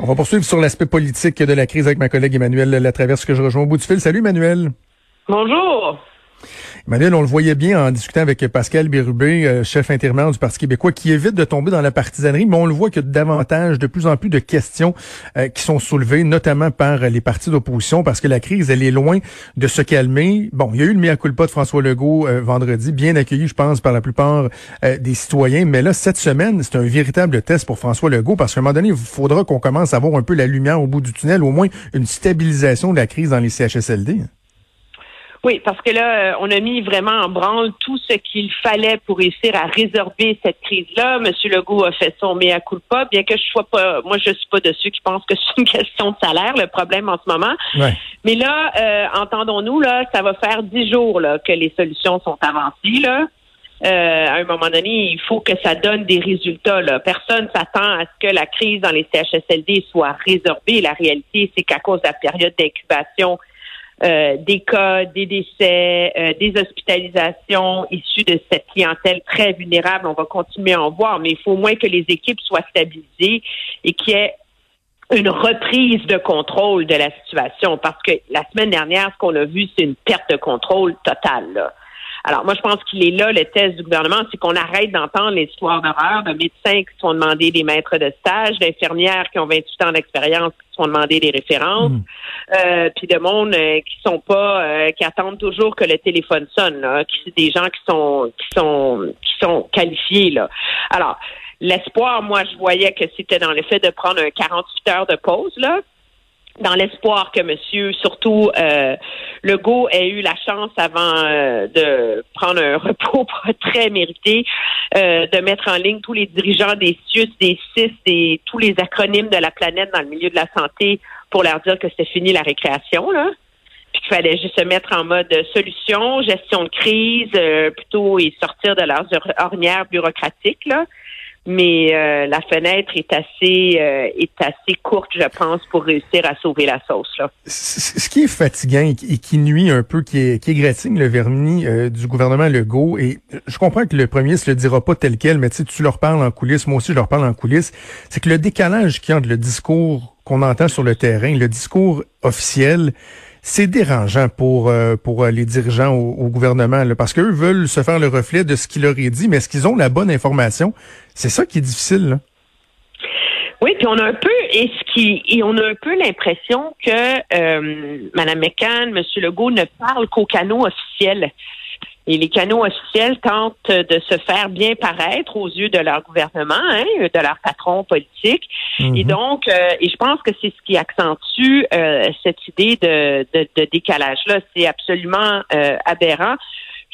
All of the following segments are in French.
On va poursuivre sur l'aspect politique de la crise avec ma collègue Emmanuel Latraverse que je rejoins au bout du fil. Salut Emmanuel. Bonjour. Emmanuel, on le voyait bien en discutant avec Pascal Bérubé, euh, chef intérimaire du Parti québécois, qui évite de tomber dans la partisanerie, mais on le voit qu'il y a davantage, de plus en plus de questions euh, qui sont soulevées, notamment par les partis d'opposition, parce que la crise, elle est loin de se calmer. Bon, il y a eu le mea culpa de François Legault euh, vendredi, bien accueilli, je pense, par la plupart des citoyens, mais là, cette semaine, c'est un véritable test pour François Legault, parce qu'à un moment donné, il faudra qu'on commence à voir un peu la lumière au bout du tunnel, au moins une stabilisation de la crise dans les CHSLD. Oui, parce que là, euh, on a mis vraiment en branle tout ce qu'il fallait pour réussir à résorber cette crise-là. Monsieur Legault a fait son mea culpa, bien que je sois pas, moi je suis pas de ceux qui pensent que c'est une question de salaire, le problème en ce moment. Mais là, euh, entendons-nous, là, ça va faire dix jours là, que les solutions sont avancées. Là. Euh, à un moment donné, il faut que ça donne des résultats. Là. Personne s'attend à ce que la crise dans les CHSLD soit résorbée. La réalité, c'est qu'à cause de la période d'incubation, euh, des cas, des décès, euh, des hospitalisations issues de cette clientèle très vulnérable. On va continuer à en voir, mais il faut au moins que les équipes soient stabilisées et qu'il y ait une reprise de contrôle de la situation. Parce que la semaine dernière, ce qu'on a vu, c'est une perte de contrôle totale. Là. Alors, moi, je pense qu'il est là, le test du gouvernement, c'est qu'on arrête d'entendre les histoires d'horreur de médecins qui sont demandés des maîtres de stage, d'infirmières qui ont 28 ans d'expérience qui sont demandés des références, hmm. euh, puis de monde euh, qui sont pas, euh, qui attendent toujours que le téléphone sonne, là, qui des gens qui sont, qui sont, qui sont qualifiés, là. Alors, l'espoir, moi, je voyais que c'était dans le fait de prendre un 48 heures de pause, là dans l'espoir que monsieur, surtout euh, Legault, ait eu la chance avant euh, de prendre un repos très mérité, euh, de mettre en ligne tous les dirigeants des CIUS, des CIS, et tous les acronymes de la planète dans le milieu de la santé pour leur dire que c'était fini la récréation, là. Puis qu'il fallait juste se mettre en mode solution, gestion de crise, euh, plutôt et sortir de leurs ornières bureaucratiques, là mais euh, la fenêtre est assez euh, est assez courte, je pense, pour réussir à sauver la sauce. Là. Ce qui est fatigant et qui nuit un peu, qui est, qui égratigne le vernis euh, du gouvernement Legault, et je comprends que le premier ne le dira pas tel quel, mais tu leur parles en coulisses, moi aussi je leur parle en coulisses, c'est que le décalage qu'il y a entre le discours qu'on entend sur le terrain, le discours officiel, c'est dérangeant pour euh, pour euh, les dirigeants au, gouvernement parce qu'eux veulent se faire le reflet de ce qu'il leur est dit, mais est-ce qu'ils ont la bonne information? C'est ça qui est difficile. Là. Oui, puis on a un peu et ce et on a un peu l'impression que euh, Mme McCann, M. Legault ne parlent qu'au canot officiel. Et les canaux officiels tentent de se faire bien paraître aux yeux de leur gouvernement, hein, de leur patron politique. Et mhm. donc, euh, et je pense que c'est ce qui accentue euh, cette idée de, de, de décalage-là. C'est absolument euh, aberrant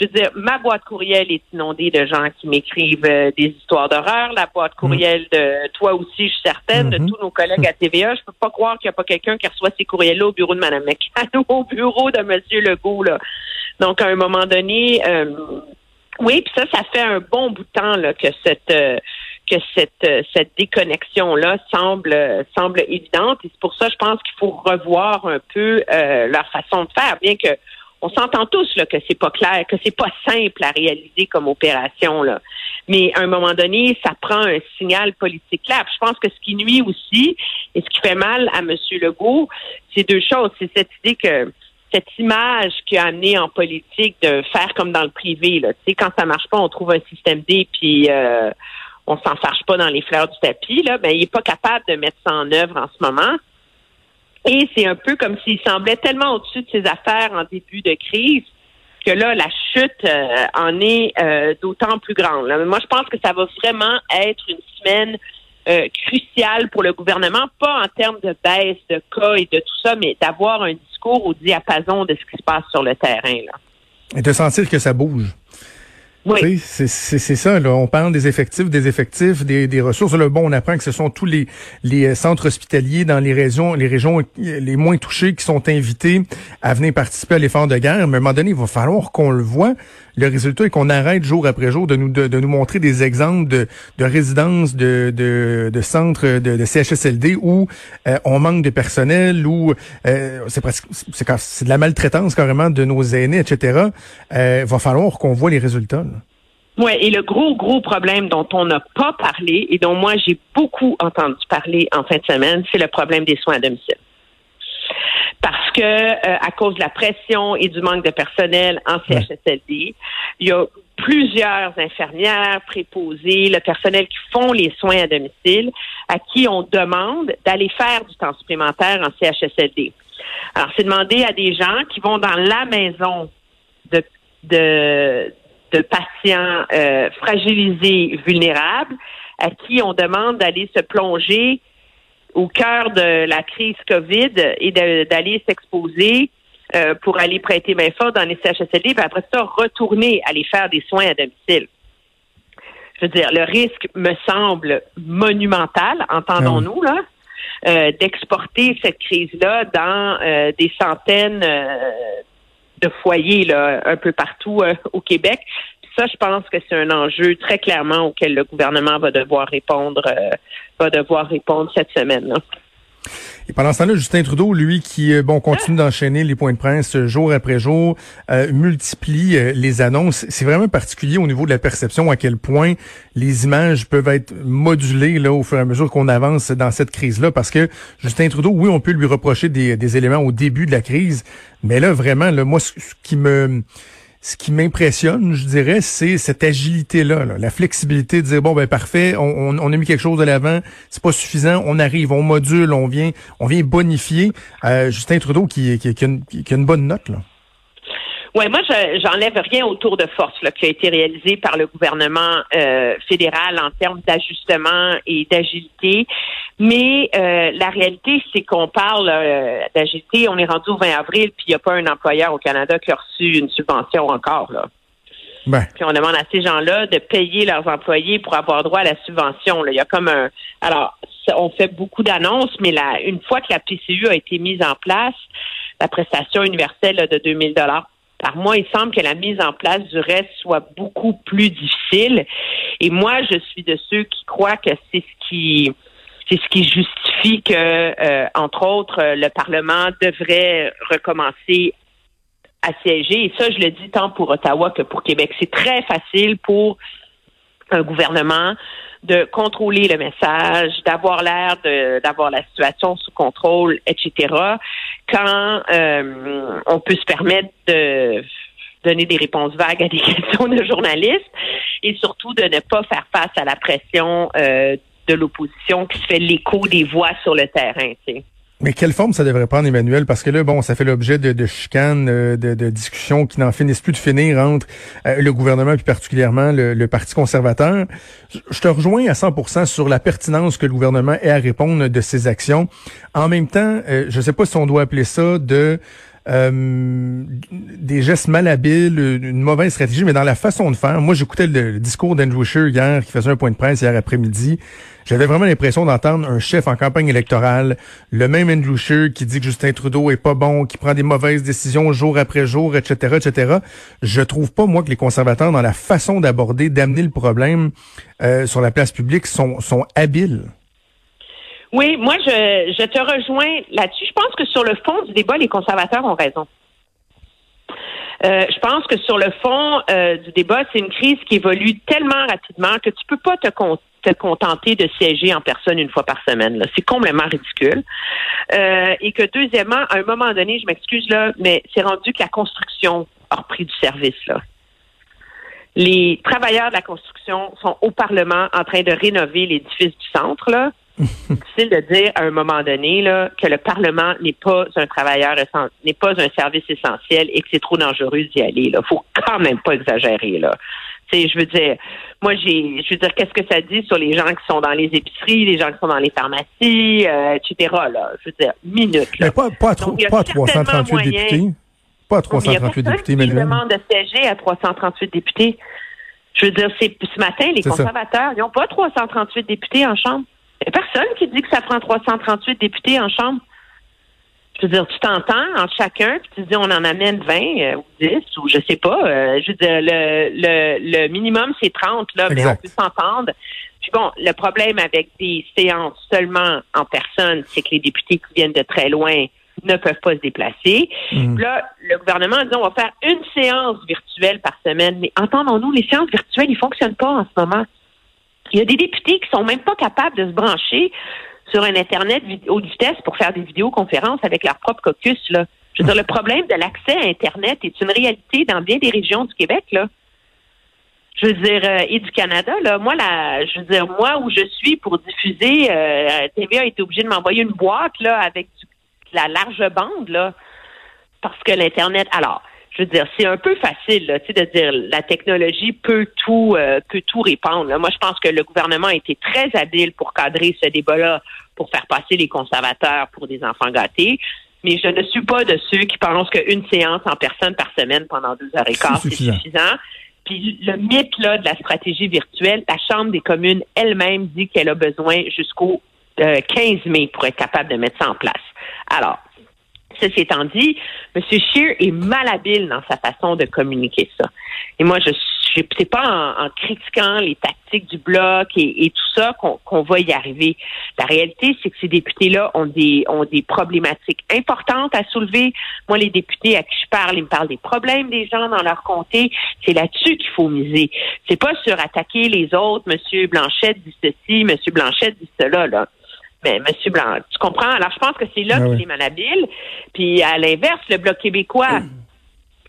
je veux dire, ma boîte courriel est inondée de gens qui m'écrivent euh, des histoires d'horreur. La boîte courriel de toi aussi, je suis certaine, de mhm. tous nos collègues à TVA. Je peux pas croire qu'il n'y a pas quelqu'un qui reçoit ces courriels-là au bureau de Mme McCann ou au bureau de M. Legault. Là. Donc, à un moment donné, euh, oui, puis ça, ça fait un bon bout de temps là, que cette euh, que cette cette déconnexion là semble semble évidente et c'est pour ça je pense qu'il faut revoir un peu leur façon de faire bien que on s'entend tous là, que c'est pas clair, que c'est pas simple à réaliser comme opération. Là. Mais à un moment donné, ça prend un signal politique clair. je pense que ce qui nuit aussi et ce qui fait mal à M. Legault, c'est deux choses. C'est cette idée que cette image qui a amené en politique de faire comme dans le privé. Là. Tu sais, quand ça marche pas, on trouve un système D puis euh, on s'en fâche pas dans les fleurs du tapis. Là, ben, il est pas capable de mettre ça en œuvre en ce moment. Et c'est un peu comme s'il semblait tellement au-dessus de ses affaires en début de crise que là, la chute euh, en est euh, d'autant plus grande. Moi, je pense que ça va vraiment être une semaine euh, cruciale pour le gouvernement, pas en termes de baisse de cas et de tout ça, mais d'avoir un discours au diapason de ce qui se passe sur le terrain. Là. Et de sentir que ça bouge. Oui. C'est ça. Là. On parle des effectifs, des effectifs, des, des ressources. Là, bon, on apprend que ce sont tous les, les euh, centres hospitaliers dans les régions, les régions les moins touchées qui sont invités à venir participer à l'effort de guerre. Mais à un moment donné, il va falloir qu'on le voit. Le résultat est qu'on arrête jour après jour de nous de, nous montrer des exemples de, de résidences, de, de, de centres de, de CHSLD où euh, on manque de personnel, où euh, c'est presque c'est de la maltraitance carrément de nos aînés, etc. Il va falloir qu'on voit les résultats. Oui, et le gros, gros problème dont on n'a pas parlé et dont moi j'ai beaucoup entendu parler en fin de semaine, c'est le problème des soins à domicile. Parce que euh, à cause de la pression et du manque de personnel en CHSLD, il y a plusieurs infirmières, préposées, le personnel qui font les soins à domicile, à qui on demande d'aller faire du temps supplémentaire en CHSLD. Alors, c'est demander à des gens qui vont dans la maison de, de, de patients euh, fragilisés, vulnérables, à qui on demande d'aller se plonger au cœur de la crise COVID et d'aller s'exposer euh, pour aller prêter main forte dans les CHSLD, puis après ça, retourner aller faire des soins à domicile. Je veux dire, le risque me semble monumental, entendons-nous, là, euh, d'exporter cette crise-là dans euh, des centaines de foyers là, un peu partout au Québec. Ça, je pense que c'est un enjeu très clairement auquel le gouvernement va devoir répondre, va devoir répondre cette semaine. Là. Et pendant ce temps-là, Justin Trudeau, lui, qui euh, bon continue d'enchaîner les points de presse jour après jour, euh, multiplie euh, les annonces. C'est vraiment particulier au niveau de la perception à quel point les images peuvent être modulées là au fur et à mesure qu'on avance dans cette crise-là. Parce que Justin Trudeau, oui, on peut lui reprocher des, des éléments au début de la crise, mais là vraiment, là, moi, ce qui me ce qui m'impressionne, je dirais, c'est cette agilité-là, la flexibilité de dire bon ben parfait, on, a mis quelque chose de l'avant, c'est pas suffisant, on arrive, on module, on vient, on vient bonifier. Euh, Justin Trudeau qui, qui, qui, a une, qui a une bonne note là. Oui, moi, je j'enlève rien au tour de force là, qui a été réalisé par le gouvernement euh, fédéral en termes d'ajustement et d'agilité. Mais euh, la réalité, c'est qu'on parle euh, d'agilité. On est rendu au 20 avril, puis il n'y a pas un employeur au Canada qui a reçu une subvention encore. Là. Ben. Puis on demande à ces gens-là de payer leurs employés pour avoir droit à la subvention. Là. Il y a comme un. Alors, on fait beaucoup d'annonces, mais là, une fois que la PCU a été mise en place, la prestation universelle de 2000 dollars par mois, il semble que la mise en place du reste soit beaucoup plus difficile. Et moi, je suis de ceux qui croient que c'est ce qui c'est ce qui justifie que, euh, entre autres, le Parlement devrait recommencer à siéger. Et ça, je le dis tant pour Ottawa que pour Québec. C'est très facile pour un gouvernement de contrôler le message, d'avoir l'air d'avoir la situation sous contrôle, etc. Quand euh, on peut se permettre de donner des réponses vagues à des questions de journalistes et surtout de ne pas faire face à la pression euh, de l'opposition qui se fait l'écho des voix sur le terrain. Mais quelle forme ça devrait prendre, Emmanuel? Parce que là, bon, ça fait l'objet de, chicanes, euh, de, discussions qui n'en finissent plus de finir entre euh, le gouvernement et particulièrement le, Parti conservateur. Je te rejoins à 100% sur la pertinence que le gouvernement ait à répondre de ses actions. En même temps, euh, je ne sais pas si on doit appeler ça de euh, des gestes malhabiles, une mauvaise stratégie, mais dans la façon de faire. Moi, j'écoutais le, discours d'Andrew Scheer hier, qui faisait un point de presse hier après-midi. J'avais vraiment l'impression d'entendre un chef en campagne électorale, le même Andrew Scheer qui dit que Justin Trudeau est pas bon, qui prend des mauvaises décisions jour après jour, etc., etc. Je trouve pas, moi, que les conservateurs, dans la façon d'aborder, d'amener le problème euh, sur la place publique, sont, sont habiles. Oui, moi, je, je te rejoins là-dessus. Je pense que sur le fond du débat, les conservateurs ont raison. Euh, je pense que sur le fond euh, du débat, c'est une crise qui évolue tellement rapidement que tu peux pas te, te contenter de siéger en personne une fois par semaine. C'est complètement ridicule. Euh, et que deuxièmement, à un moment donné, je m'excuse là, mais c'est rendu que la construction a repris du service là. Les travailleurs de la construction sont au Parlement en train de rénover l'édifice du centre là difficile de dire à un moment donné là, que le Parlement n'est pas un travailleur n'est pas un service essentiel et que c'est trop dangereux d'y aller. Là, faut quand même pas exagérer là. je veux dire, moi j'ai, je veux dire, qu'est-ce que ça dit sur les gens qui sont dans les épiceries, les gens qui sont dans les pharmacies, euh, etc. Là, je veux dire, minute. Là. Mais pas, pas, pas à 338 députés. Pas à 338 députés, mais demande de siéger à 338 députés. Je veux dire, c'est ce matin, les conservateurs, ils n'ont pas 338 députés en chambre. A personne qui dit que ça prend 338 députés en chambre. Je veux dire, tu t'entends entre chacun, puis tu dis on en amène 20 euh, ou 10 ou je sais pas. Euh, je veux dire, le, le, le minimum, c'est 30, là, mais on peut s'entendre. Puis bon, le problème avec des séances seulement en personne, c'est que les députés qui viennent de très loin ne peuvent pas se déplacer. Mhm. Là, le gouvernement a dit on va faire une séance virtuelle par semaine. Mais entendons-nous, les séances virtuelles, ils fonctionnent pas en ce moment. Il y a des députés qui sont même pas capables de se brancher sur un Internet haute vitesse pour faire des vidéoconférences avec leur propre caucus. Là. Je veux dire, le problème de l'accès à Internet est une réalité dans bien des régions du Québec. Là. Je veux dire, euh, et du Canada, là, moi, là, je veux dire, moi où je suis pour diffuser, euh, TVA a été obligé de m'envoyer une boîte là avec du, la large bande là, parce que l'internet. Alors, je veux dire, c'est un peu facile, là, de dire la technologie peut tout euh, peut tout répandre. Là. Moi, je pense que le gouvernement a été très habile pour cadrer ce débat-là, pour faire passer les conservateurs pour des enfants gâtés. Mais je ne suis pas de ceux qui pensent qu'une séance en personne par semaine pendant deux heures et quart, c'est suffisant. Puis le mythe là, de la stratégie virtuelle, la Chambre des communes elle-même dit qu'elle a besoin jusqu'au 15 mai pour être capable de mettre ça en place. Alors, Ceci étant dit, M. Scheer est malhabile dans sa façon de communiquer ça. Et moi, je c'est pas en, critiquant les tactiques du bloc et, tout ça qu'on va y arriver. La réalité, c'est que ces députés-là ont des ont des problématiques importantes à soulever. Moi, les députés à qui je parle, ils me parlent des problèmes des gens dans leur comté. C'est là-dessus qu'il faut miser. C'est pas sur attaquer les autres. Monsieur Blanchette dit ceci, Monsieur Blanchette dit cela. Là. Mais ben, Monsieur Blanc, tu comprends? Alors, je pense que c'est là ah qu'il est malhabile. Puis, à l'inverse, le Bloc québécois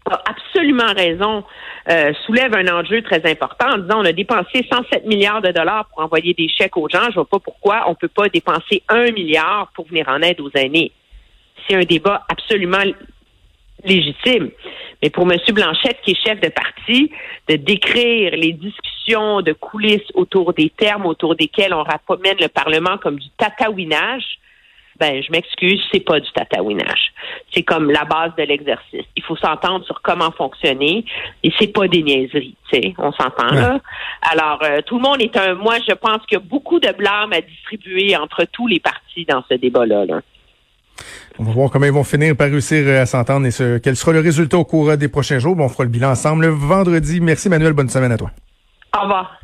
a absolument raison, euh, soulève un enjeu très important en disant on a dépensé 107 milliards de dollars pour envoyer des chèques aux gens. Je vois pas pourquoi on peut pas dépenser un milliard pour venir en aide aux aînés. C'est un débat absolument légitime. Mais pour M. Blanchette, qui est chef de parti, de décrire les discussions de coulisses autour des termes autour desquels on ramène le Parlement comme du tatouinage, ben je m'excuse, c'est pas du tatouinage. C'est comme la base de l'exercice. Il faut s'entendre sur comment fonctionner et c'est pas des niaiseries, tu sais, on s'entend là. Alors euh, tout le monde est un moi je pense qu'il y a beaucoup de blâme à distribuer entre tous les partis dans ce débat là. là. On va voir comment ils vont finir par réussir à s'entendre et ce, quel sera le résultat au cours des prochains jours. Bon, on fera le bilan ensemble le vendredi. Merci Manuel, bonne semaine à toi. Au revoir.